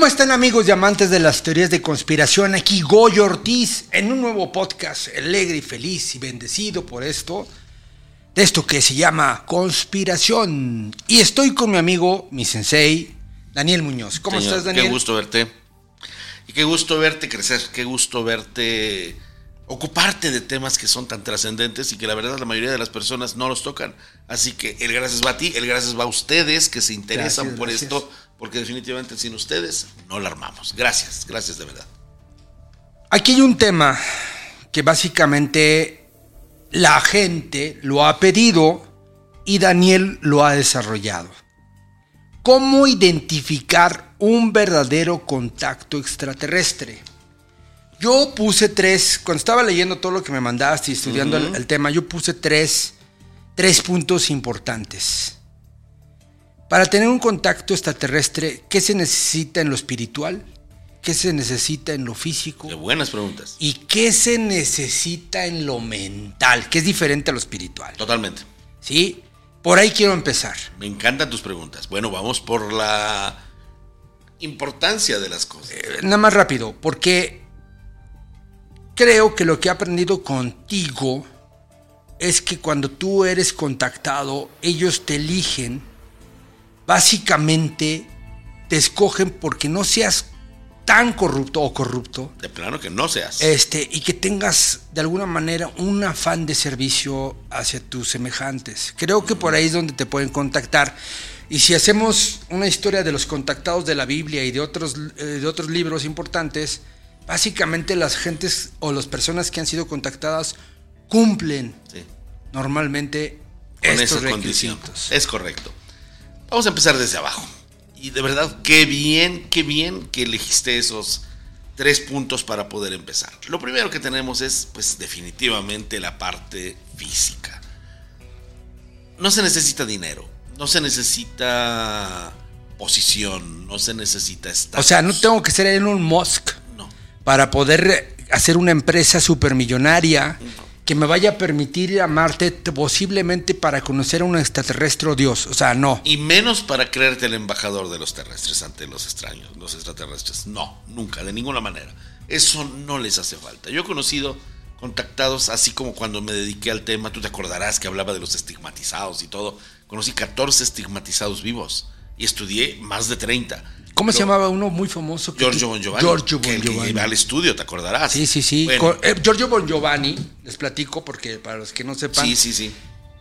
¿Cómo están amigos y amantes de las teorías de conspiración? Aquí Goyo Ortiz en un nuevo podcast alegre y feliz y bendecido por esto, de esto que se llama Conspiración. Y estoy con mi amigo, mi sensei, Daniel Muñoz. ¿Cómo Señor, estás, Daniel? Qué gusto verte. Y qué gusto verte crecer, qué gusto verte ocuparte de temas que son tan trascendentes y que la verdad la mayoría de las personas no los tocan. Así que el gracias va a ti, el gracias va a ustedes que se interesan Gracias, por gracias. esto, porque definitivamente sin ustedes no la armamos. Gracias, gracias de verdad. Aquí hay un tema que básicamente la gente lo ha pedido y Daniel lo ha desarrollado. ¿Cómo identificar un verdadero contacto extraterrestre? Yo puse tres, cuando estaba leyendo todo lo que me mandaste y estudiando el, el tema, yo puse tres, tres puntos importantes. Para tener un contacto extraterrestre, ¿qué se necesita en lo espiritual? ¿Qué se necesita en lo físico? Qué buenas preguntas. ¿Y qué se necesita en lo mental? Que es diferente a lo espiritual. Totalmente. ¿Sí? Por ahí quiero empezar. Me encantan tus preguntas. Bueno, vamos por la importancia de las cosas. Eh, Nada más rápido, porque creo que lo que he aprendido contigo es que cuando tú eres contactado, ellos te eligen, básicamente te escogen porque no seas tan corrupto o corrupto, De plano que no seas. este, y que tengas de alguna manera un afán de servicio hacia tus semejantes. Creo que por ahí es donde te pueden contactar. Y si hacemos una historia de los contactados de la Biblia y de otros, eh, de otros libros importantes, básicamente las gentes o las personas que han sido contactadas cumplen Sí. normalmente con estos condición. requisitos. Es correcto. Vamos a empezar desde abajo. Y de verdad, qué bien, qué bien que elegiste esos tres puntos para poder empezar. Lo primero que tenemos es, pues definitivamente la parte física. No se necesita dinero, no se necesita posición, no se necesita estar. O sea, no tengo que ser Elon Musk No, para poder hacer una empresa supermillonaria que me vaya a permitir ir a posiblemente para conocer a un extraterrestre Dios. O sea, no. Y menos para creerte el embajador de los terrestres ante los extraños, los extraterrestres. No, nunca, de ninguna manera. Eso no les hace falta. Yo he conocido contactados, así como cuando me dediqué al tema, tú te acordarás que hablaba de los estigmatizados y todo. Conocí 14 estigmatizados vivos y estudié más de 30. ¿Cómo se llamaba uno muy famoso? que Giorgio Bon Giovanni. Giorgio que Bon el que Giovanni. iba al estudio, te acordarás. Sí, sí, sí. Bueno, Con- eh, Giorgio Bon Giovanni, les platico porque para los que no sepan, sí, sí, sí.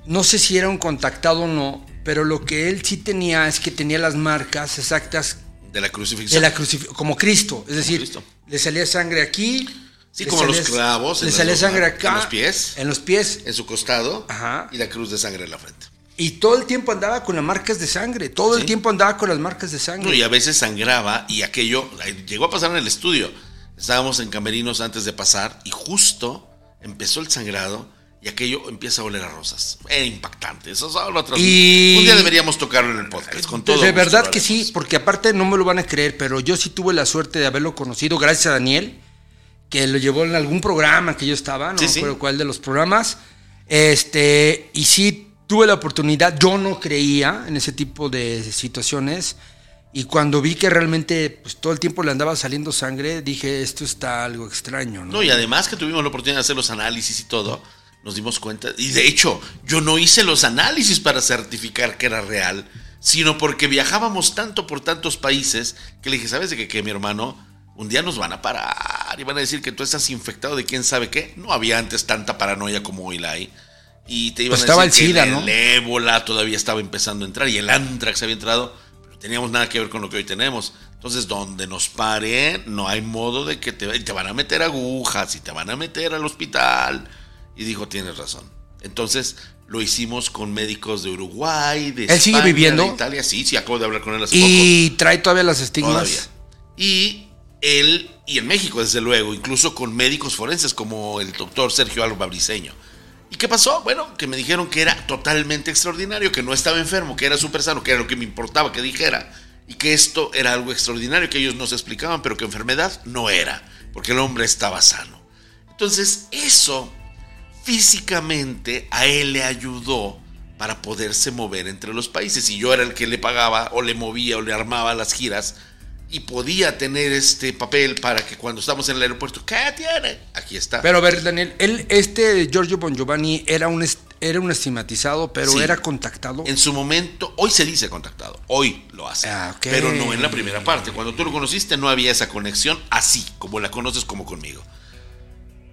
no sé si era un contactado o no, pero lo que él sí tenía es que tenía las marcas exactas De la crucifixión. de la crucifixión, como Cristo. Es decir, Cristo. le salía sangre aquí. Sí, como los salía- clavos en Le salía sangre acá. en los pies. En los pies. En su costado Ajá. y la cruz de sangre en la frente. Y todo el tiempo andaba con las marcas de sangre. Todo el tiempo andaba con las marcas de sangre. No, y a veces sangraba y aquello llegó a pasar en el estudio. Estábamos en camerinos antes de pasar y justo empezó el sangrado y aquello empieza a oler a rosas. Era impactante. Eso es ahora otro- Y- Un día deberíamos tocarlo en el podcast. Con todo de verdad que sí, porque aparte no me lo van a creer, pero yo sí tuve la suerte de haberlo conocido gracias a Daniel, que lo llevó en algún programa que yo estaba, no Sí, me sí. acuerdo cuál de los programas. Este, y sí tuve la oportunidad, yo no creía en ese tipo de situaciones. Y cuando vi que realmente pues, todo el tiempo le andaba saliendo sangre, dije, esto está algo extraño, ¿no? No, y además que tuvimos la oportunidad de hacer los análisis y todo, nos dimos cuenta. Y de hecho, yo no hice los análisis para certificar que era real, sino porque viajábamos tanto por tantos países que le dije, ¿sabes de qué, qué, mi hermano? Un día nos van a parar y van a decir que tú estás infectado de quién sabe qué. No había antes tanta paranoia como hoy la hay. Y te iban Pues a estaba decir que ¿no? el ébola todavía estaba empezando a entrar y el antrax había entrado, pero no teníamos nada que ver con lo que hoy tenemos. Entonces, donde nos paren, no hay modo de que te, te van a meter agujas y te van a meter al hospital. Y dijo, tienes razón. Entonces, lo hicimos con médicos de Uruguay, de ¿Él sigue España, viviendo? de Italia. Sí, sí, acabo de hablar con él hace poco. y trae todavía las estigmas. Todavía. Y él, y en México desde luego, incluso con médicos forenses como el doctor Sergio Alba Briseño. ¿Y qué pasó? Bueno, que me dijeron que era totalmente extraordinario, que no estaba enfermo, que era súper sano, que era lo que me importaba que dijera. Y que esto era algo extraordinario que ellos nos explicaban, pero que enfermedad no era, porque el hombre estaba sano. Entonces, eso físicamente a él le ayudó para poderse mover entre los países. Y yo era el que le pagaba o le movía o le armaba las giras y podía tener este papel para que cuando estamos en el aeropuerto, ¿qué tiene? Aquí está. Pero a ver, Daniel, él, este Giorgio Bon Giovanni era un, era un estigmatizado, pero Sí. era contactado. En su momento, hoy se dice contactado, hoy lo hace, Ah, pero no en la primera parte. Cuando tú lo conociste no había esa conexión así, como la conoces como conmigo.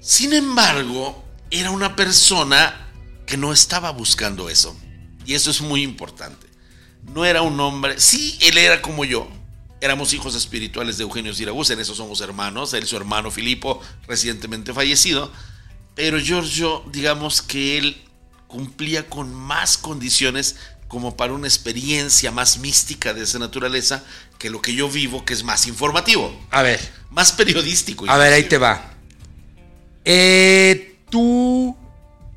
Sin embargo, era una persona que no estaba buscando eso. Y eso es muy importante. No era un hombre, sí, él era como yo. Éramos hijos espirituales de Eugenio Siragusa, en eso somos hermanos. Él, su hermano Filipo, recientemente fallecido. Pero Giorgio, digamos que él cumplía con más condiciones como para una experiencia más mística de esa naturaleza que lo que yo vivo, que es más informativo, A ver, más periodístico. a ver, ahí te va. Eh, tú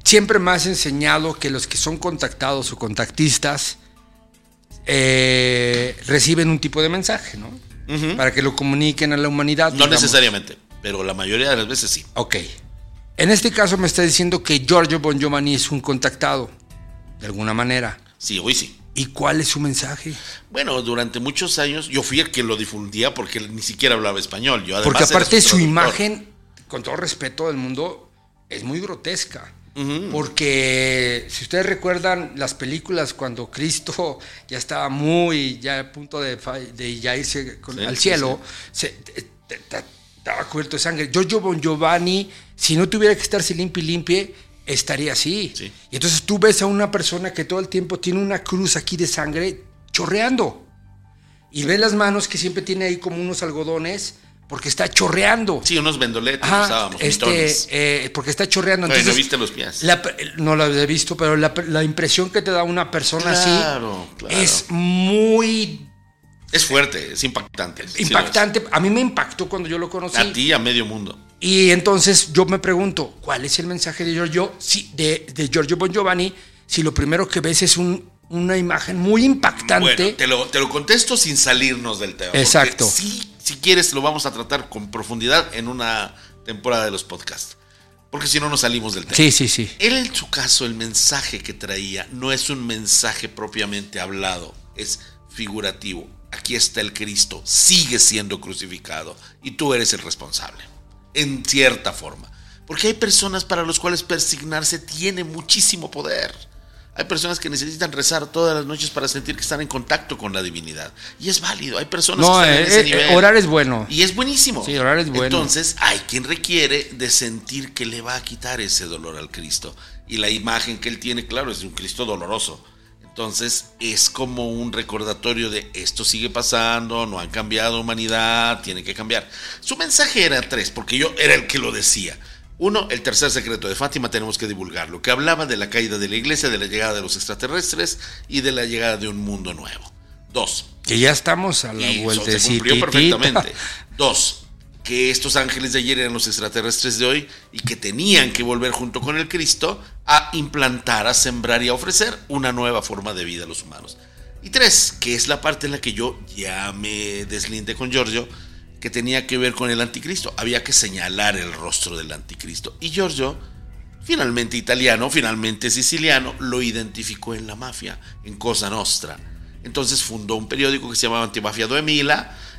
siempre me has enseñado que los que son contactados o contactistas eh, reciben un tipo de mensaje, ¿no? Para que lo comuniquen a la humanidad. No digamos. necesariamente, pero la mayoría de las veces sí. Ok. En este caso me está diciendo que Giorgio Bon Giovanni es un contactado, de alguna manera. Sí, hoy sí. ¿Y cuál es su mensaje? Bueno, durante muchos años yo fui el que lo difundía porque él ni siquiera hablaba español. Yo Porque aparte su imagen, con todo respeto del mundo, es muy grotesca. Porque si ustedes recuerdan las películas cuando Cristo ya estaba muy, ya a punto de, de ya irse con- Sí, al sí, cielo, se- te- estaba cubierto de sangre. Giorgio Bon Giovanni, si no tuviera que estarse limpio y limpie, estaría así. Sí. Y entonces tú ves a una persona que todo el tiempo tiene una cruz aquí de sangre chorreando. Y ves las manos que siempre tiene ahí como unos algodones porque está chorreando. Sí, unos vendoletes Ajá, usábamos, este, eh, porque está chorreando. Ay, ¿no Entonces, viste los pies? la- no lo he visto, pero la, la impresión que te da una persona Claro, así claro. es muy Es fuerte, es impactante. impactante. a mí me impactó cuando yo lo conocí. A ti a medio mundo. Y entonces yo me pregunto, ¿cuál es el mensaje de Giorgio, si- de, de Giorgio Bon Giovanni si lo primero que ves es un- una imagen muy impactante? Bueno, te lo, te lo contesto sin salirnos del tema. Exacto. Sí, si quieres, lo vamos a tratar con profundidad en una temporada de los podcasts. Porque si no, nos salimos del tema. sí, sí, sí. Él, en su caso, el mensaje que traía no es un mensaje propiamente hablado, es figurativo. Aquí está el Cristo, sigue siendo crucificado y tú eres el responsable, en cierta forma. Porque hay personas para las cuales persignarse tiene muchísimo poder. Hay personas que necesitan rezar todas las noches para sentir que están en contacto con la divinidad. Y es válido. Hay personas No, que están eh, en ese eh, nivel. orar es bueno. Y es buenísimo. Sí, orar es bueno. Entonces, hay quien requiere de sentir que le va a quitar ese dolor al Cristo. Y la imagen que él tiene, claro, es de un Cristo doloroso. Entonces, es como un recordatorio de esto sigue pasando, no han cambiado humanidad, tiene que cambiar. Su mensaje era tres, porque yo era el que lo decía. Uno, el tercer secreto de Fátima tenemos que divulgarlo, que hablaba de la caída de la iglesia, de la llegada de los extraterrestres y de la llegada de un mundo nuevo. Dos, Que ya estamos a la y vuelta se cumplió perfectamente. Dos, que estos ángeles de ayer eran los extraterrestres de hoy y que tenían que volver junto con el Cristo a implantar, a sembrar y a ofrecer una nueva forma de vida a los humanos. Y tres, que es la parte en la que yo ya me deslindé con Giorgio, que tenía que ver con el anticristo. Había que señalar el rostro del anticristo. Y Giorgio, finalmente italiano, finalmente siciliano, lo identificó en la mafia, en Cosa Nostra. Entonces fundó un periódico que se llamaba Antimafia 2000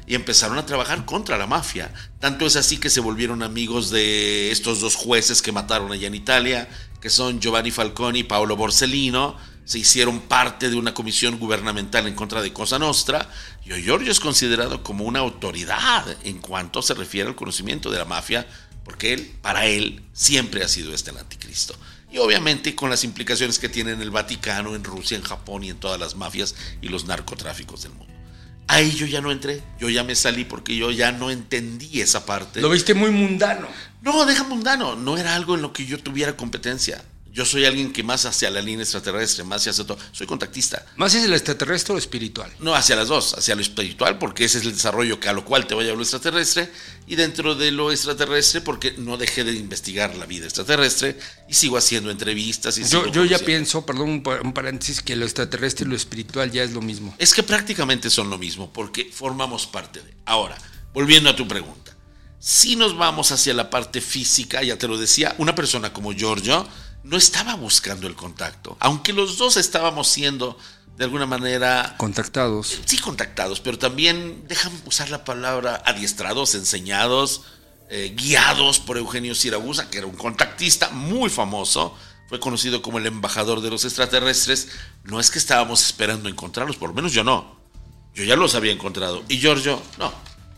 y empezaron a trabajar contra la mafia. Tanto es así que se volvieron amigos de estos dos jueces que mataron allá en Italia, que son Giovanni Falconi y Paolo Borsellino. Se hicieron parte de una comisión gubernamental en contra de Cosa Nostra. Y Giorgio es considerado como una autoridad en cuanto se refiere al conocimiento de la mafia, porque él, para él, siempre ha sido este el anticristo. Y obviamente con las implicaciones que tiene en el Vaticano, en Rusia, en Japón y en todas las mafias y los narcotráficos del mundo. Ahí yo ya no entré, yo ya me salí porque yo ya no entendí esa parte. Lo viste muy mundano. No, deja mundano, no era algo en lo que yo tuviera competencia. Yo soy alguien que más hacia la línea extraterrestre, más hacia todo. Soy contactista. ¿Más es el extraterrestre o espiritual? No, hacia las dos, hacia lo espiritual, porque ese es el desarrollo que a lo cual te voy a extraterrestre, y dentro de lo extraterrestre, porque no dejé de investigar la vida extraterrestre y sigo haciendo entrevistas. Y Yo, sigo yo ya pienso, perdón, un paréntesis, que lo extraterrestre y lo espiritual ya es lo mismo. Es que prácticamente son lo mismo, porque formamos parte de. Ahora, volviendo a tu pregunta. Si nos vamos hacia la parte física, ya te lo decía, una persona como Giorgio no estaba buscando el contacto. Aunque los dos estábamos siendo de alguna manera... Contactados. Sí, contactados, pero también dejan usar la palabra adiestrados, enseñados, eh, guiados por Eugenio Siragusa, que era un contactista muy famoso, fue conocido como el embajador de los extraterrestres. No es que estábamos esperando encontrarlos, por lo menos yo no. Yo ya los había encontrado. Y Giorgio, no,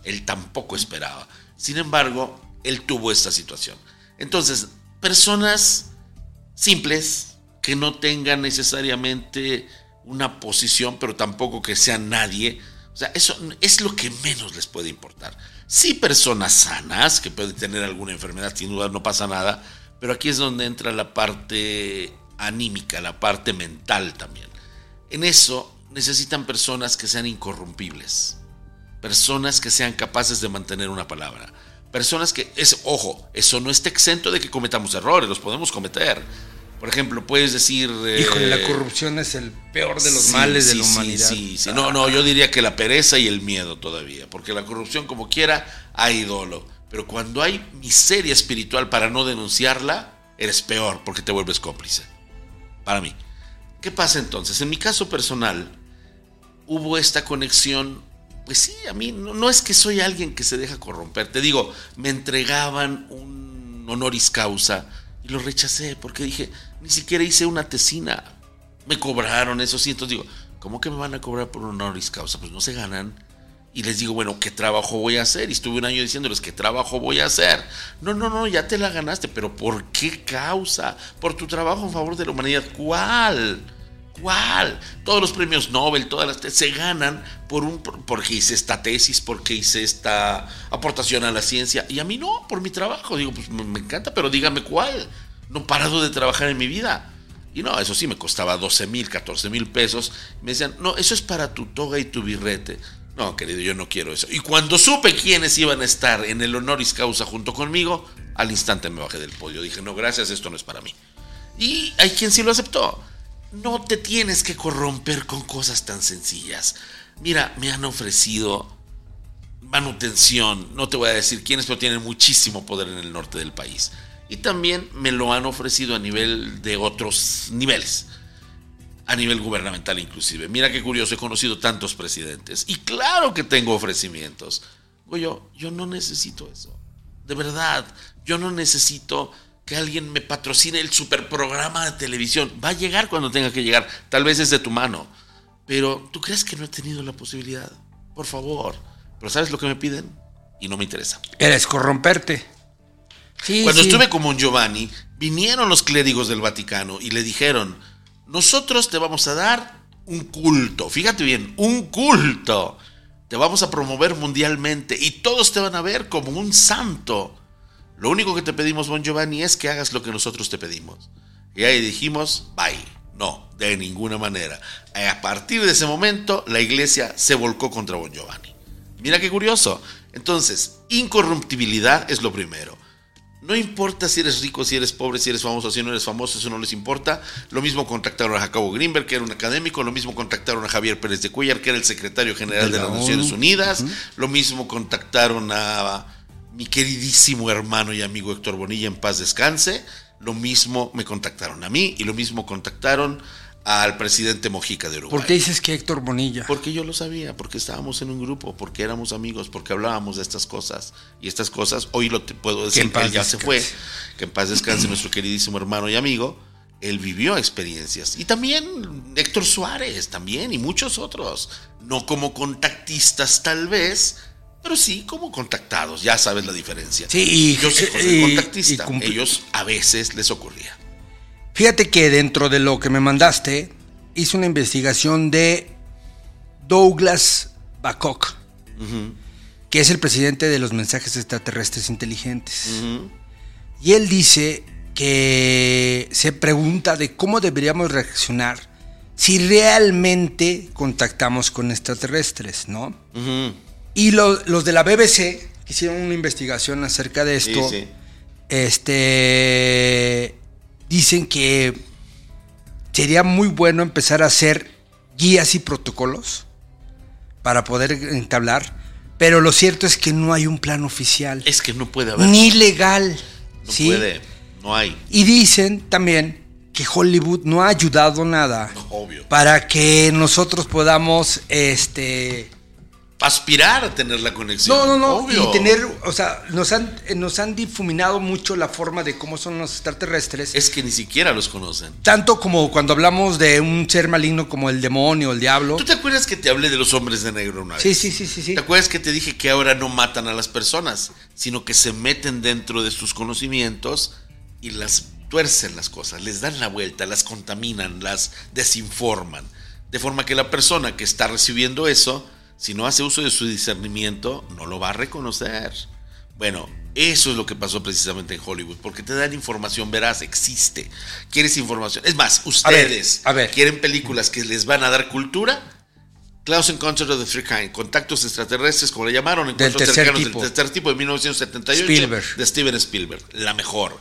él tampoco esperaba. Sin embargo, él tuvo esta situación. Entonces, personas simples, que no tengan necesariamente una posición, pero tampoco que sean nadie. O sea, eso es lo que menos les puede importar. Sí personas sanas, que pueden tener alguna enfermedad, sin duda no pasa nada, pero aquí es donde entra la parte anímica, la parte mental también. En eso necesitan personas que sean incorrumpibles, personas que sean capaces de mantener una palabra, personas que, es, ojo, eso no está exento de que cometamos errores, los podemos cometer por ejemplo, puedes decir. Híjole, la eh, corrupción es el peor de los males de la humanidad. Sí, sí, No, no, yo diría que la pereza y el miedo todavía. Porque la corrupción, como quiera, hay dolo. Pero cuando hay miseria espiritual para no denunciarla, eres peor porque te vuelves cómplice. Para mí. ¿Qué pasa entonces? En mi caso personal, hubo esta conexión. Pues sí, a mí no, es que soy alguien que se deja corromper. Te digo, me entregaban un honoris causa y lo rechacé porque dije, ni siquiera hice una tesina. Me cobraron esos cientos. Digo, ¿cómo que me van a cobrar por un honoris causa? Pues no se ganan. Y les digo, bueno, ¿qué trabajo voy a hacer? Y estuve un año diciéndoles, ¿qué trabajo voy a hacer? No, no, no, ya te la ganaste, pero ¿por qué causa? Por tu trabajo en favor de la humanidad. ¿Cuál? ¿Cuál? Todos los premios Nobel, todas las se ganan por un porque hice esta tesis, porque hice esta aportación a la ciencia y a mí no, por mi trabajo. Digo, pues me encanta, pero dígame cuál no he parado de trabajar en mi vida. Y no, eso sí me costaba 12 mil, 14 mil pesos. Me decían, no, eso es para tu toga y tu birrete. No, querido, yo no quiero eso. Y cuando supe quiénes iban a estar en el honoris causa junto conmigo, al instante me bajé del podio. Dije, no, gracias, esto no es para mí. Y hay quien sí lo aceptó. No te tienes que corromper con cosas tan sencillas. Mira, me han ofrecido manutención, no te voy a decir quiénes, pero tienen muchísimo poder en el norte del país y también me lo han ofrecido a nivel de otros niveles, a nivel gubernamental inclusive. Mira qué curioso, he conocido tantos presidentes y claro que tengo ofrecimientos. Yo, yo no necesito eso, de verdad, yo no necesito que alguien me patrocine el superprograma de televisión. Va a llegar cuando tenga que llegar, tal vez es de tu mano, pero ¿tú crees que no he tenido la posibilidad? Por favor, pero ¿sabes lo que me piden? Y no me interesa. Eres corromperte. Cuando estuve con Mon Giovanni, vinieron los clérigos del Vaticano y le dijeron, nosotros te vamos a dar un culto, fíjate bien, un culto. Te vamos a promover mundialmente y todos te van a ver como un santo. Lo único que te pedimos, Bon Giovanni, es que hagas lo que nosotros te pedimos. Y ahí dijimos, bye. No, de ninguna manera. A partir de ese momento, la iglesia se volcó contra Bon Giovanni. Mira qué curioso. Entonces, incorruptibilidad es lo primero. No importa si eres rico, si eres pobre, si eres famoso, si no eres famoso, eso no les importa. Lo mismo contactaron a Jacobo Greenberg, que era un académico. Lo mismo contactaron a Javier Pérez de Cuellar, que era el secretario general de, las Naciones Unidas. Lo mismo contactaron a mi queridísimo hermano y amigo Héctor Bonilla, en paz descanse. Lo mismo me contactaron a mí y lo mismo contactaron al presidente Mojica de Uruguay. ¿Por qué dices que Héctor Bonilla? Porque yo lo sabía, porque estábamos en un grupo, porque éramos amigos, porque hablábamos de estas cosas. Y estas cosas, hoy lo te puedo decir, que, él ya se fue, que en paz descanse nuestro queridísimo hermano y amigo. Él vivió experiencias. Y también Héctor Suárez, también, y muchos otros. No como contactistas tal vez, pero sí como contactados, ya sabes la diferencia. Sí, y yo soy contactista. Ellos a veces les ocurría. Fíjate que dentro de lo que me mandaste, hice una investigación de Douglas Bacok, que es el presidente de los mensajes extraterrestres inteligentes. Y él dice que se pregunta de cómo deberíamos reaccionar si realmente contactamos con extraterrestres, ¿no? Y los de la BBC hicieron una investigación acerca de esto. Este dicen que sería muy bueno empezar a hacer guías y protocolos para poder entablar, pero lo cierto es que no hay un plan oficial. Es que no puede haber. Ni legal. No puede, no hay. Y dicen también que Hollywood no ha ayudado nada Obvio. para que nosotros podamos, este... Aspirar a tener la conexión. No, no, no. Obvio. Y tener, o sea, nos han, nos han difuminado mucho la forma de cómo son los extraterrestres. Es que ni siquiera los conocen. Tanto como cuando hablamos de un ser maligno como el demonio, el diablo. ¿Tú te acuerdas que te hablé de los hombres de negro una vez? Sí, sí, sí, sí, sí. ¿Te acuerdas que te dije que ahora no matan a las personas, sino que se meten dentro de sus conocimientos y las tuercen las cosas, les dan la vuelta, las contaminan, las desinforman? De forma que la persona que está recibiendo eso, si no hace uso de su discernimiento, no lo va a reconocer. Bueno, eso es lo que pasó precisamente en Hollywood, porque te dan información veraz, existe. ¿Quieres información? Es más, ustedes a ver. quieren películas que les van a dar cultura. Close Encounters of the Three Kind, Contactos Extraterrestres, como le llamaron, Encuentros tercer cercanos tipo. del tercer tipo de 1978, Spielberg. de Steven Spielberg, la mejor.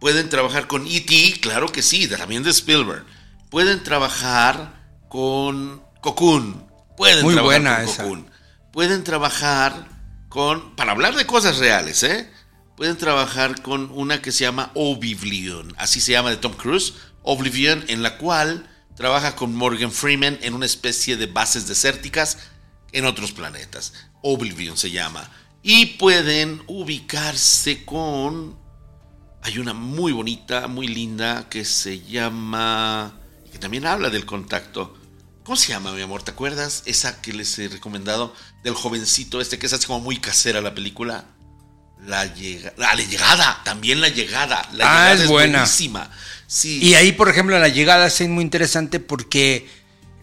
Pueden trabajar con E.T., claro que sí, también de Spielberg. Pueden trabajar con Cocoon, pueden Muy trabajar buena con esa. Cocoon. Pueden trabajar con, para hablar de cosas reales, ¿eh? Pueden trabajar con una que se llama Oblivion, así se llama de Tom Cruise, Oblivion, en la cual trabaja con Morgan Freeman en una especie de bases desérticas en otros planetas. Oblivion se llama. Y pueden ubicarse con... Hay una muy bonita, muy linda, que se llama... que también habla del contacto. ¿Cómo se llama, mi amor? ¿Te acuerdas? Esa que les he recomendado del jovencito este que es así como muy casera la película. La, llega, la llegada, también la llegada. La Ah, llegada es es, buena. buenísima. Sí. Y ahí, por ejemplo, la llegada es muy interesante porque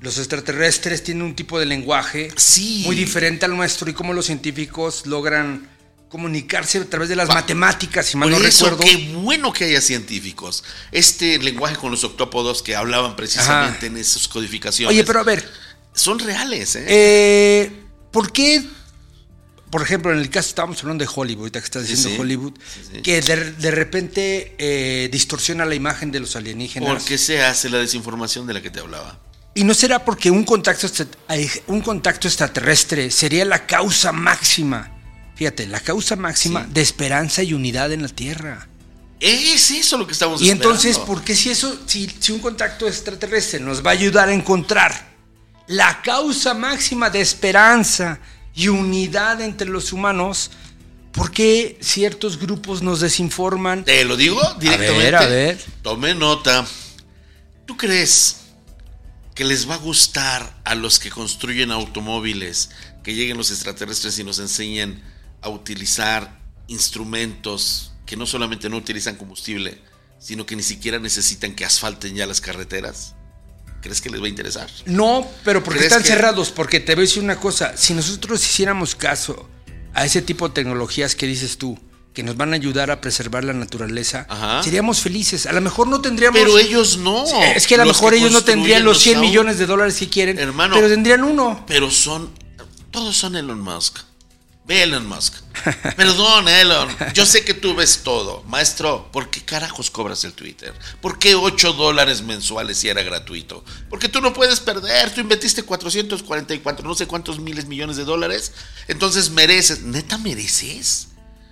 los extraterrestres tienen un tipo de lenguaje Sí. muy diferente al nuestro y cómo los científicos logran comunicarse a través de las Va- matemáticas, si mal Por no eso, recuerdo. qué bueno que haya científicos. Este lenguaje con los octópodos que hablaban precisamente Ajá. en esas codificaciones. Oye, pero a ver, Son reales, ¿eh? eh, ¿por qué, por ejemplo, en el caso estábamos hablando de Hollywood, ahorita que estás diciendo sí. Hollywood, Sí, que de, de repente eh, distorsiona la imagen de los alienígenas? ¿Por qué se hace la desinformación de la que te hablaba? ¿Y no será porque un contacto, un contacto extraterrestre sería la causa máxima? Fíjate, la causa máxima Sí. de esperanza y unidad en la Tierra. Es eso lo que estamos Y entonces. ¿por qué si eso, si, si un contacto extraterrestre nos va a ayudar a encontrar la causa máxima de esperanza y unidad entre los humanos, ¿por qué ciertos grupos nos desinforman? Te lo digo directamente. ver, a ver. Tome nota. ¿Tú crees que les va a gustar a los que construyen automóviles que lleguen los extraterrestres y nos enseñen a utilizar instrumentos que no solamente no utilizan combustible, sino que ni siquiera necesitan que asfalten ya las carreteras? ¿Crees que les va a interesar? No, pero porque ¿Crees están que- cerrados. Porque te voy a decir una cosa. Si nosotros hiciéramos caso a ese tipo de tecnologías que dices tú, que nos van a ayudar a preservar la naturaleza, Ajá. seríamos felices. A lo mejor no tendríamos. Pero ellos no. Es que a lo mejor ellos no tendrían los 100 au- millones de dólares que quieren. Hermano. Pero tendrían uno. Pero son. Todos son Elon Musk. Ve Elon Musk. Perdón, Elon. Yo sé que tú ves todo. Maestro, ¿por qué carajos cobras el Twitter? ¿Por qué 8 dólares mensuales si era gratuito? Porque tú no puedes perder. Tú invertiste 444, no sé cuántos miles millones de dólares. Entonces mereces. ¿Neta mereces?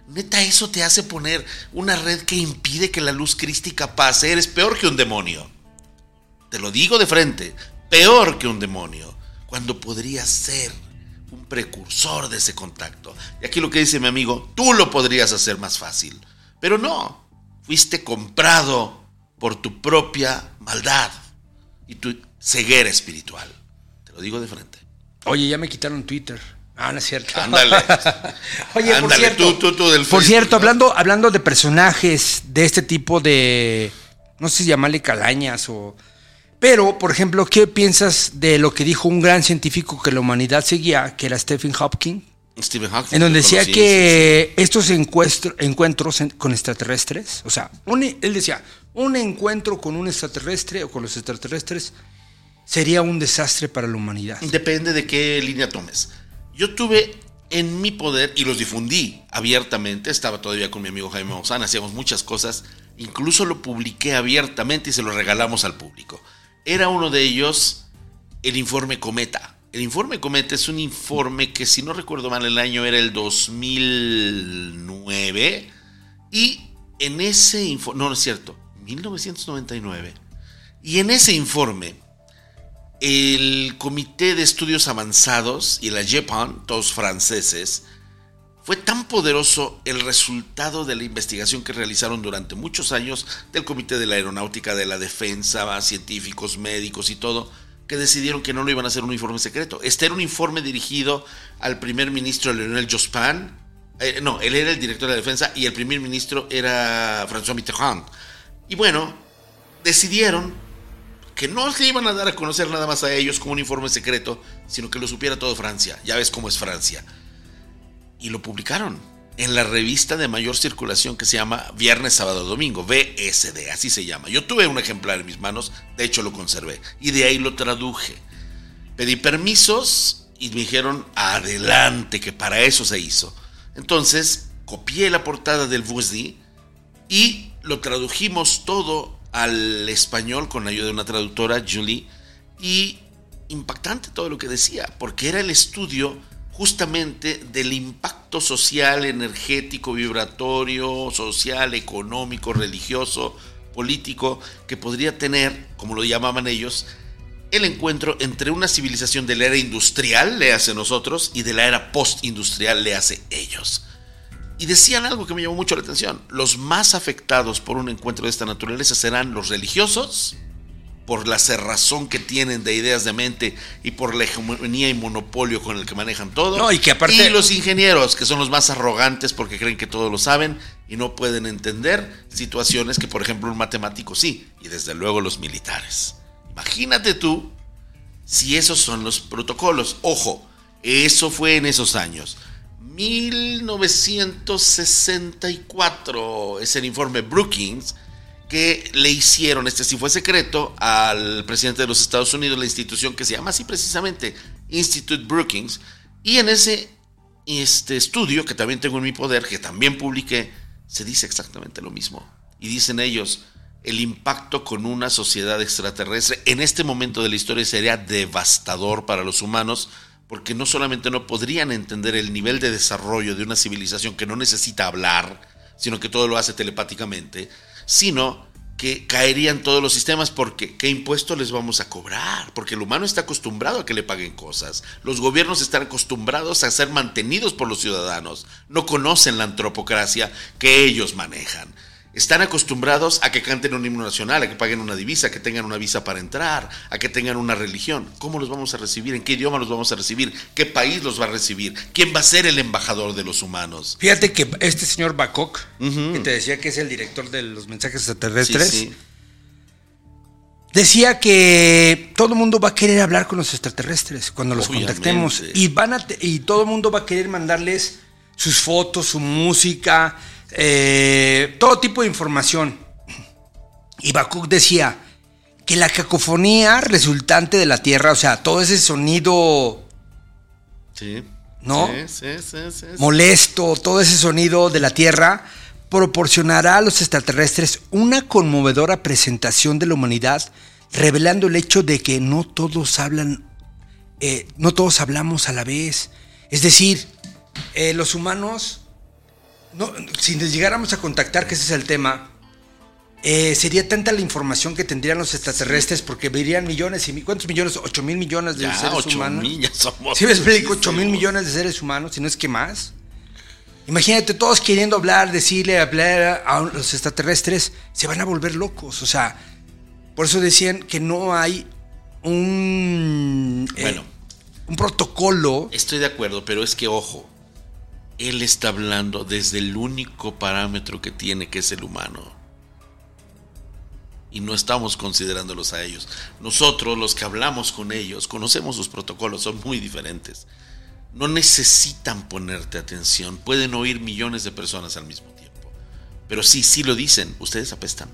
Neta, eso te hace poner una red que impide que la luz crística pase. Eres peor que un demonio. Te lo digo de frente, peor que un demonio, cuando podrías ser un precursor de ese contacto. Y aquí lo que dice mi amigo, tú lo podrías hacer más fácil, pero no, fuiste comprado por tu propia maldad y tu ceguera espiritual. Te lo digo de frente. Oye, ya me quitaron Twitter. Ah, no es cierto. Ándale. Oye, por Ándale, cierto. tú, tú, tú del por cierto, hablando, hablando de personajes de este tipo de. No sé si llamarle calañas o. Pero, por ejemplo, ¿qué piensas de lo que dijo un gran científico que la humanidad seguía, que era Stephen Hawking? Stephen Hawking. En donde decía conocí, que estos encuentros en- con extraterrestres, o sea, un- él decía, un encuentro con un extraterrestre o con los extraterrestres sería un desastre para la humanidad. Depende de qué línea tomes. Yo tuve en mi poder y los difundí abiertamente. Estaba todavía con mi amigo Jaime Maussan, hacíamos muchas cosas. Incluso lo publiqué abiertamente y se lo regalamos al público. Era uno de ellos el informe Cometa. El informe Cometa es un informe que, si no recuerdo mal, el año era el 2009. Y en ese informe, no, no es cierto, 1999. Y en ese informe, el Comité de Estudios Avanzados y la JEPAN, todos franceses, fue tan poderoso el resultado de la investigación que realizaron durante muchos años del Comité de la Aeronáutica, de la Defensa, científicos, médicos y todo, que decidieron que no lo iban a hacer un informe secreto. Este era un informe dirigido al primer ministro Leonel Jospin. Eh, no, él era el director de la defensa y el primer ministro era François Mitterrand. Y bueno, decidieron que no se iban a dar a conocer nada más a ellos como un informe secreto, sino que lo supiera todo Francia. Ya ves cómo es Francia. Y lo publicaron en la revista de mayor circulación que se llama Viernes, Sábado, Domingo, VSD, así se llama. Yo tuve un ejemplar en mis manos, de hecho lo conservé, y de ahí lo traduje. Pedí permisos y me dijeron, adelante, que para eso se hizo. Entonces, copié la portada del VSD y lo tradujimos todo al español con la ayuda de una traductora, Julie, y impactante todo lo que decía, porque era el estudio justamente del impacto social, energético, vibratorio, social, económico, religioso, político, que podría tener, como lo llamaban ellos, el encuentro entre una civilización de la era industrial, le hace nosotros, y de la era postindustrial, le hace ellos. Y decían algo que me llamó mucho la atención. Los más afectados por un encuentro de esta naturaleza serán los religiosos, por la cerrazón que tienen de ideas de mente y por la hegemonía y monopolio con el que manejan todo. y que aparte. los ingenieros, que son los más arrogantes porque creen que todo lo saben y no pueden entender situaciones que, por ejemplo, un matemático sí. Y desde luego los militares. Imagínate tú si esos son los protocolos. Ojo, eso fue en esos años. 1964 es el informe Brookings que le hicieron, este sí fue secreto, al presidente de los Estados Unidos, la institución que se llama así precisamente Institute Brookings, y en ese este estudio, que también tengo en mi poder, que también publiqué, se dice exactamente lo mismo. Y dicen ellos, el impacto con una sociedad extraterrestre en este momento de la historia sería devastador para los humanos, porque no solamente no podrían entender el nivel de desarrollo de una civilización que no necesita hablar, sino que todo lo hace telepáticamente, sino que caerían todos los sistemas porque ¿qué impuesto les vamos a cobrar? Porque el humano está acostumbrado a que le paguen cosas. Los gobiernos están acostumbrados a ser mantenidos por los ciudadanos. No conocen la antropocracia que ellos manejan. Están acostumbrados a que canten un himno nacional, a que paguen una divisa, a que tengan una visa para entrar, a que tengan una religión. ¿Cómo los vamos a recibir? ¿En qué idioma los vamos a recibir? ¿Qué país los va a recibir? ¿Quién va a ser el embajador de los humanos? Fíjate que este señor Bacok, que te decía que es el director de los mensajes extraterrestres, decía que todo el mundo va a querer hablar con los extraterrestres cuando los contactemos y van y todo el mundo va a querer mandarles sus fotos, su música eh, todo tipo de información. Y Bakuk decía que la cacofonía resultante de la Tierra, o sea, todo ese sonido... Sí. ¿No? Molesto, todo ese sonido de la Tierra proporcionará a los extraterrestres una conmovedora presentación de la humanidad, revelando el hecho de que no todos hablan, eh, no todos hablamos a la vez. Es decir, eh, los humanos no, si nos llegáramos a contactar, que ese es el tema, eh, sería tanta la información que tendrían los extraterrestres porque verían millones y cuántos millones, 8 mil millones de seres humanos. Mil, ya somos ¿Sí me explico? 8 mil millones de seres humanos, si no es que más. Imagínate todos queriendo hablar, decirle, hablar a los extraterrestres, se van a volver locos. O sea, por eso decían que no hay un, eh, bueno, un protocolo. Estoy de acuerdo, pero es que ojo, él está hablando desde el único parámetro que tiene, que es el humano. Y no estamos considerándolos a ellos. Nosotros, los que hablamos con ellos, conocemos sus protocolos, son muy diferentes. No necesitan ponerte atención, pueden oír millones de personas al mismo tiempo. Pero sí, sí lo dicen, ustedes apestan.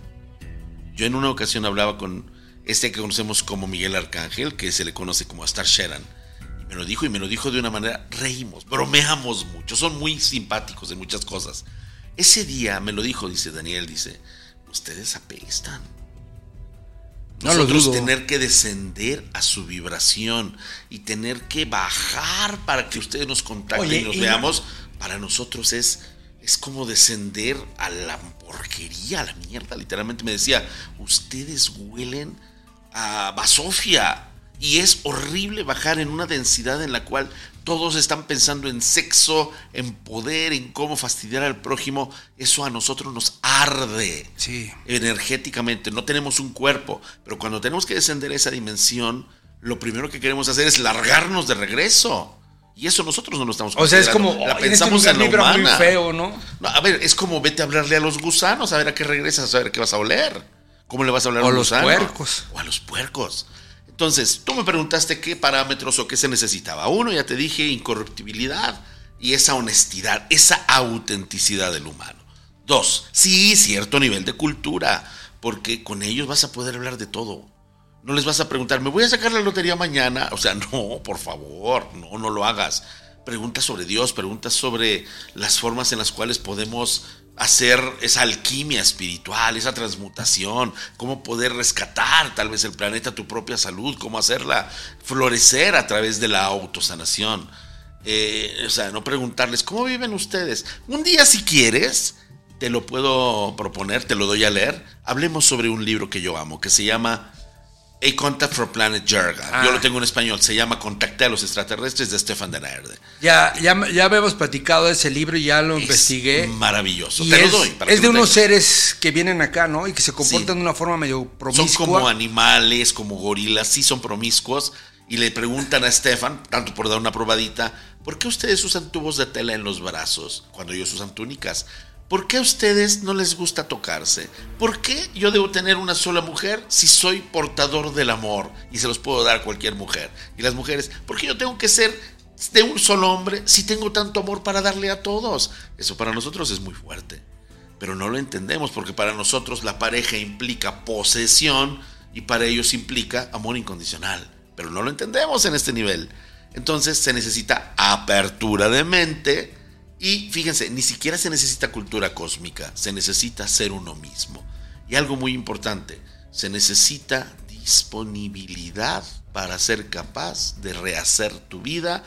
Yo en una ocasión hablaba con este que conocemos como Miguel Arcángel, que se le conoce como Star Sheran me lo dijo y me lo dijo de una manera, reímos, bromeamos mucho, son muy simpáticos en muchas cosas. Ese día me lo dijo, dice Daniel, dice, ustedes apestan. Nosotros tener que descender a su vibración y tener que bajar para que ustedes nos contacten y nos veamos, para nosotros es es como descender a la porquería, a la mierda. Literalmente me decía, ustedes huelen a basofia. Y es horrible bajar en una densidad en la cual todos están pensando en sexo, en poder, en cómo fastidiar al prójimo. Eso a nosotros nos arde Sí. energéticamente. No tenemos un cuerpo, pero cuando tenemos que descender a esa dimensión, lo primero que queremos hacer es largarnos de regreso. Y eso nosotros no lo estamos O sea, es como. la "Ay, en este pensamos en la vibra muy humana. feo, ¿no? No, a ver, es como vete a hablarle a los gusanos, a ver a qué regresas, a ver qué vas a oler. ¿Cómo le vas a hablar O a los puercos. O a los puercos. Entonces, tú me preguntaste qué parámetros o qué se necesitaba. Uno, ya te dije, incorruptibilidad y esa honestidad, esa autenticidad del humano. Dos, sí, cierto nivel de cultura, porque con ellos vas a poder hablar de todo. No les vas a preguntar, ¿me voy a sacar la lotería mañana? O sea, no, por favor, no, no lo hagas. Pregunta sobre Dios, pregunta sobre las formas en las cuales podemos hacer esa alquimia espiritual, esa transmutación, cómo poder rescatar tal vez el planeta, tu propia salud, cómo hacerla florecer a través de la autosanación. Eh, o sea, no preguntarles, ¿cómo viven ustedes? Un día si quieres, te lo puedo proponer, te lo doy a leer. Hablemos sobre un libro que yo amo, que se llama A Contact for Planet Jarga. Ah. Yo lo tengo en español, se llama Contacte a los extraterrestres de Stefan de Naerde. Ya, ya, ya habíamos platicado de ese libro y ya lo Es investigué. Maravilloso. Y te es, lo doy. para es que de unos seres que vienen acá, ¿no? Y que se comportan Sí. de una forma medio Son promiscua. como animales, como gorilas, sí son promiscuos. Y le preguntan a Stefan, tanto por dar una probadita, ¿por qué ustedes usan tubos de tela en los brazos cuando ellos usan túnicas? ¿Por qué a ustedes no les gusta tocarse? ¿Por qué yo debo tener una sola mujer si soy portador del amor y se los puedo dar a cualquier mujer? Y las mujeres, ¿por qué yo tengo que ser de un solo hombre si tengo tanto amor para darle a todos? Eso para nosotros es muy fuerte pero no lo entendemos porque para nosotros la pareja implica posesión y para ellos implica amor incondicional, pero no lo entendemos en este nivel. Entonces se necesita apertura de mente y fíjense, ni siquiera se necesita cultura cósmica, se necesita ser uno mismo. Y algo muy importante, se necesita disponibilidad para ser capaz de rehacer tu vida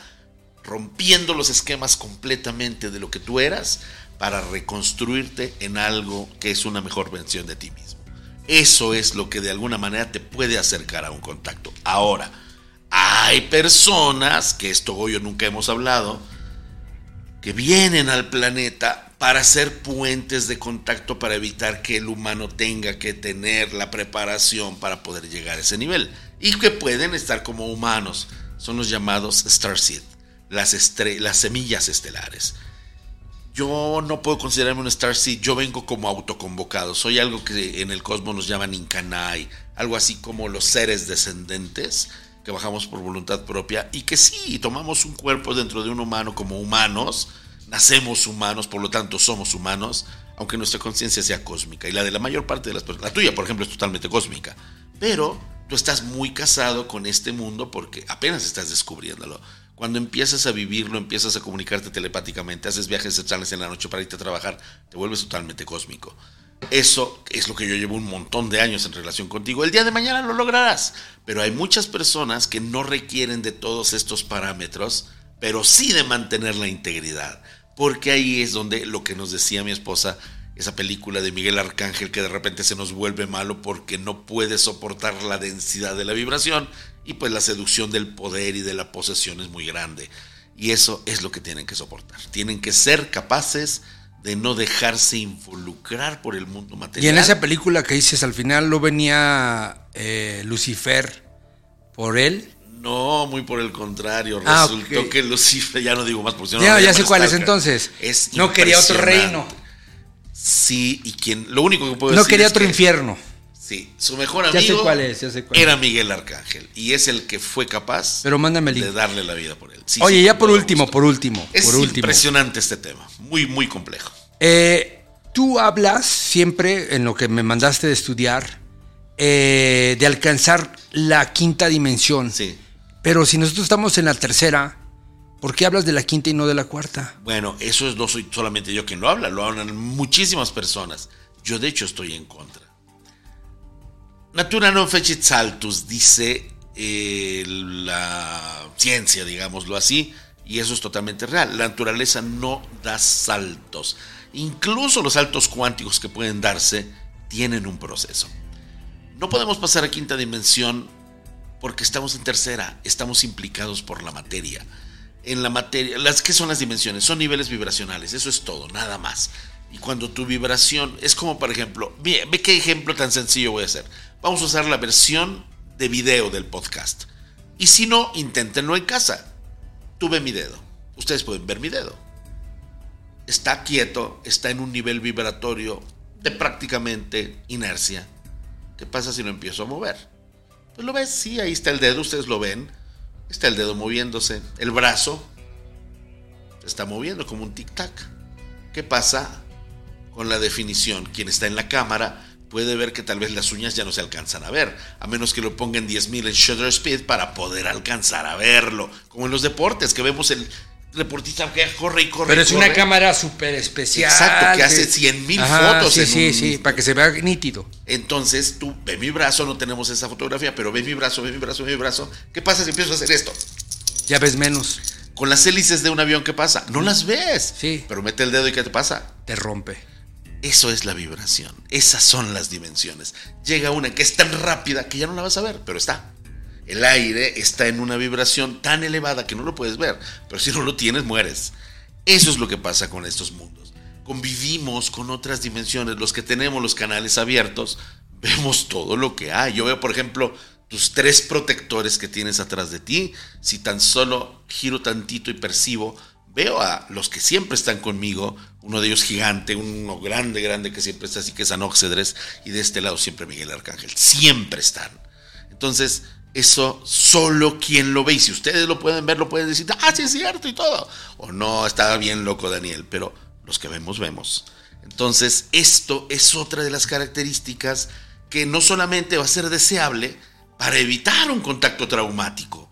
rompiendo los esquemas completamente de lo que tú eras para reconstruirte en algo que es una mejor versión de ti mismo. Eso es lo que de alguna manera te puede acercar a un contacto. Ahora, hay personas, que esto hoy yo nunca hemos hablado, que vienen al planeta para ser puentes de contacto para evitar que el humano tenga que tener la preparación para poder llegar a ese nivel. Y que pueden estar como humanos. Son los llamados Starseed, las, las semillas estelares. Yo no puedo considerarme un Starseed, yo vengo como autoconvocado. Soy algo que en el cosmos nos llaman Incanai, algo así como los seres descendentes que bajamos por voluntad propia y que sí, tomamos un cuerpo dentro de un humano como humanos, nacemos humanos, por lo tanto somos humanos, aunque nuestra conciencia sea cósmica y la de la mayor parte de las personas, la tuya por ejemplo es totalmente cósmica, pero tú estás muy casado con este mundo porque apenas estás descubriéndolo. Cuando empiezas a vivirlo, empiezas a comunicarte telepáticamente, haces viajes astrales en la noche para irte a trabajar, te vuelves totalmente cósmico. Eso es lo que yo llevo un montón de años en relación contigo. El día de mañana lo lograrás. Pero hay muchas personas que no requieren de todos estos parámetros, pero sí de mantener la integridad. Porque ahí es donde lo que nos decía mi esposa, esa película de Miguel Arcángel que de repente se nos vuelve malo porque no puede soportar la densidad de la vibración y pues la seducción del poder y de la posesión es muy grande. Y eso es lo que tienen que soportar. Tienen que ser capaces no dejarse involucrar por el mundo material. Y en esa película que dices, al final no venía eh, Lucifer por él. No, muy por el contrario. Ah, Resultó que Lucifer, ya no digo más por si no ya ya sé cuál es entonces. Es no quería otro reino. Sí, y quien, lo único que puedo No decir quería es otro que- infierno. Sí, su mejor Ya sé amigo cuál es, ya sé cuál era. Miguel Arcángel y es el que fue capaz Pero mándame el de darle la vida por él. Sí, Oye, sí, ya por último, por último, Es por último. impresionante este tema, muy, muy complejo. Eh, tú hablas siempre en lo que me mandaste de estudiar eh, de alcanzar la quinta dimensión. Sí. Pero si nosotros estamos en la tercera, ¿por qué hablas de la quinta y no de la cuarta? Bueno, eso es, no soy solamente yo quien lo habla, lo hablan muchísimas personas. Yo de hecho estoy en contra. Natura non fecit saltus, dice eh, la ciencia, digámoslo así, y eso es totalmente real. La naturaleza no da saltos. incluso los saltos cuánticos que pueden darse, tienen un proceso. No podemos pasar a quinta dimensión porque estamos en tercera, estamos implicados por la materia. En la materia, las ¿qué son las dimensiones? Son niveles vibracionales, eso es todo, nada más. Y cuando tu vibración es como, por ejemplo, ve, ve qué ejemplo tan sencillo voy a hacer. Vamos a usar la versión de video del podcast. Y si no, inténtenlo en casa. Tú ve mi dedo. Ustedes pueden ver mi dedo. Está quieto, está en un nivel vibratorio de prácticamente inercia. ¿Qué pasa si lo empiezo a mover? Pues lo ves, sí, ahí está el dedo, ustedes lo ven. Está el dedo moviéndose. El brazo se está moviendo como un tic-tac. ¿Qué pasa con la definición? Quien está en la cámara puede ver que tal vez las uñas ya no se alcanzan a ver, a menos que lo pongan 10.000 en shutter speed para poder alcanzar a verlo, como en los deportes, que vemos el deportista que corre y corre. Pero es una cámara súper especial. Exacto, que hace 100,000 Ajá, fotos Sí, en sí, un- sí, para que se vea nítido. Entonces tú ve mi brazo, no tenemos esa fotografía, pero ve mi brazo, ve mi brazo, ve mi brazo. ¿Qué pasa si empiezo a hacer esto? Ya ves menos, Con las hélices de un avión, ¿qué pasa? No las ves. Sí. Pero mete el dedo y ¿qué te pasa? te rompe. Eso es la vibración. Esas son las dimensiones. Llega una que es tan rápida que ya no la vas a ver, pero está. El aire está en una vibración tan elevada que no lo puedes ver, pero si no lo tienes, mueres. Eso es lo que pasa con estos mundos. Convivimos con otras dimensiones. Los que tenemos los canales abiertos, vemos todo lo que hay. Yo veo, por ejemplo, tus tres protectores que tienes atrás de ti. Si tan solo giro tantito y percibo, veo a los que siempre están conmigo, uno de ellos gigante, uno grande, grande que siempre está así, que es Anoxedres, y de este lado siempre Miguel Arcángel, siempre están. Entonces, eso solo quien lo ve, y si ustedes lo pueden ver, lo pueden decir, ah, sí es cierto y todo, o no, estaba bien loco Daniel, pero los que vemos, vemos. Entonces, esto es otra de las características que no solamente va a ser deseable para evitar un contacto traumático,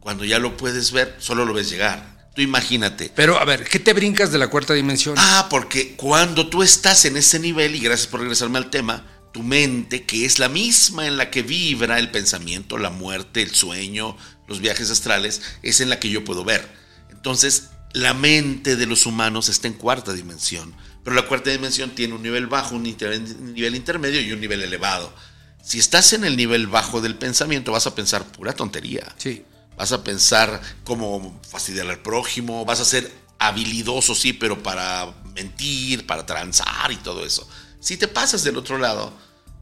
cuando ya lo puedes ver, solo lo ves llegar. Tú imagínate. Pero a ver, ¿qué te brincas de la cuarta dimensión? Ah, porque cuando tú estás en ese nivel, y gracias por regresarme al tema, tu mente, que es la misma en la que vibra el pensamiento, la muerte, el sueño, los viajes astrales, es en la que yo puedo ver. Entonces, la mente de los humanos está en cuarta dimensión, pero la cuarta dimensión tiene un nivel bajo, un inter- nivel intermedio y un nivel elevado. Si estás en el nivel bajo del pensamiento, vas a pensar pura tontería. Sí. Vas a pensar cómo fastidiar al prójimo, vas a ser habilidoso, sí, pero para mentir, para transar y todo eso. Si te pasas del otro lado,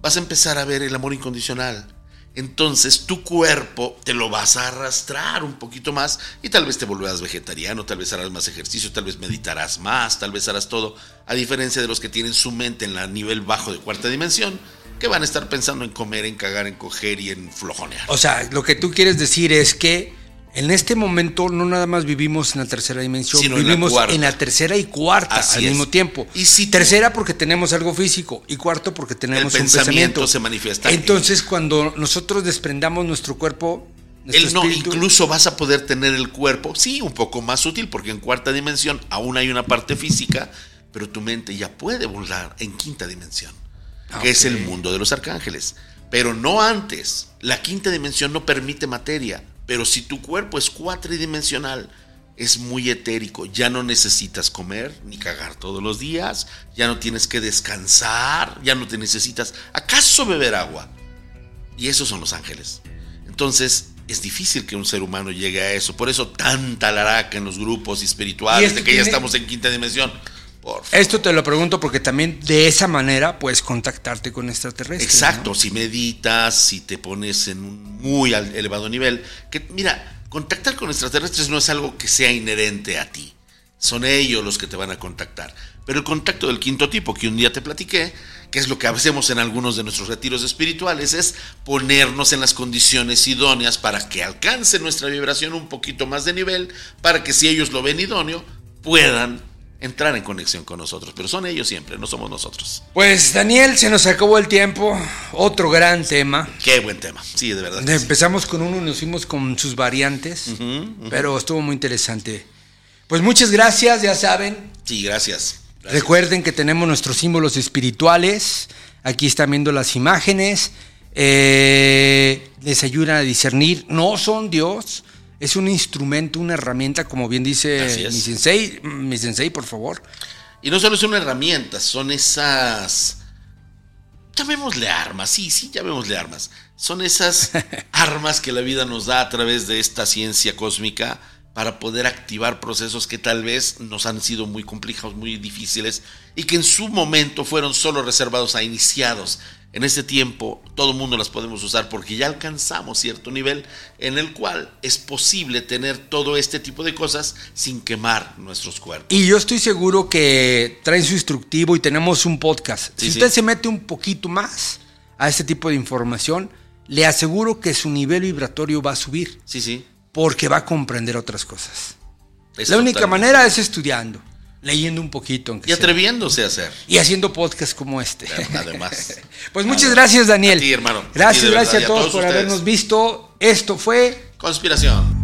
vas a empezar a ver el amor incondicional. Entonces tu cuerpo te lo vas a arrastrar un poquito más y tal vez te volverás vegetariano, tal vez harás más ejercicio, tal vez meditarás más, tal vez harás todo, a diferencia de los que tienen su mente en la nivel bajo de cuarta dimensión, que van a estar pensando en comer, en cagar, en coger y en flojonear. O sea, lo que tú quieres decir es que en este momento no nada más vivimos en la tercera dimensión, Sino en la vivimos en la tercera y cuarta Así al es. mismo tiempo. Y si tercera porque tenemos algo físico y cuarto porque tenemos El un pensamiento pensamiento. se manifiesta. Entonces, cuando nosotros desprendamos nuestro cuerpo, Él no, espíritu- incluso vas a poder tener el cuerpo, sí, un poco más útil, porque en cuarta dimensión aún hay una parte física, pero tu mente ya puede volar en quinta dimensión, que es el mundo de los arcángeles. Pero no antes. La quinta dimensión no permite materia, pero si tu cuerpo es cuatridimensional, es muy etérico, ya no necesitas comer ni cagar todos los días, ya no tienes que descansar, ya no te necesitas, ¿acaso beber agua? Y esos son los ángeles. Entonces, es difícil que un ser humano llegue a eso. Por eso tanta laraca en los grupos Y espirituales esto de que ya estamos en quinta dimensión. Por favor. Esto te lo pregunto porque también de esa manera puedes contactarte con extraterrestres. Exacto, ¿no? si meditas, si te pones en un muy elevado nivel. Que mira, contactar con extraterrestres no es algo que sea inherente a ti. Son ellos los que te van a contactar. Pero el contacto del quinto tipo que un día te platiqué, que es lo que hacemos en algunos de nuestros retiros espirituales, es ponernos en las condiciones idóneas para que alcance nuestra vibración un poquito más de nivel, para que si ellos lo ven idóneo, puedan entrar en conexión con nosotros. Pero son ellos siempre, no somos nosotros. Pues Daniel, se nos acabó el tiempo. Otro gran tema. Qué buen tema. Sí, de verdad. que sí. Empezamos con uno y nos fuimos con sus variantes, pero estuvo muy interesante. Pues muchas gracias, ya saben. Sí, gracias. Gracias. Recuerden que tenemos nuestros símbolos espirituales. Aquí están viendo las imágenes. Eh, les ayudan a discernir. No son Dios. Es un instrumento, una herramienta, como bien dice es. mi sensei. Mi sensei, por favor. Y no solo son herramientas, son esas... Llamémosle armas, sí, sí, llamémosle armas. Son esas armas que la vida nos da a través de esta ciencia cósmica para poder activar procesos que tal vez nos han sido muy complicados, muy difíciles y que en su momento fueron solo reservados a iniciados. En este tiempo todo el mundo las podemos usar porque ya alcanzamos cierto nivel en el cual es posible tener todo este tipo de cosas sin quemar nuestros cuerpos. Y yo estoy seguro que traen su instructivo y tenemos un podcast. Sí, si sí. usted se mete un poquito más a este tipo de información, le aseguro que su nivel vibratorio va a subir Sí, sí. porque va a comprender otras cosas. es La única manera es estudiando, leyendo un poquito. Y sea. atreviéndose a hacer. y haciendo podcasts como este. Además. Pues muchas gracias, Daniel. A ti, hermano. A ti, Gracias, verdad, gracias a todos todos por ustedes. habernos visto. Esto fue Conspiración.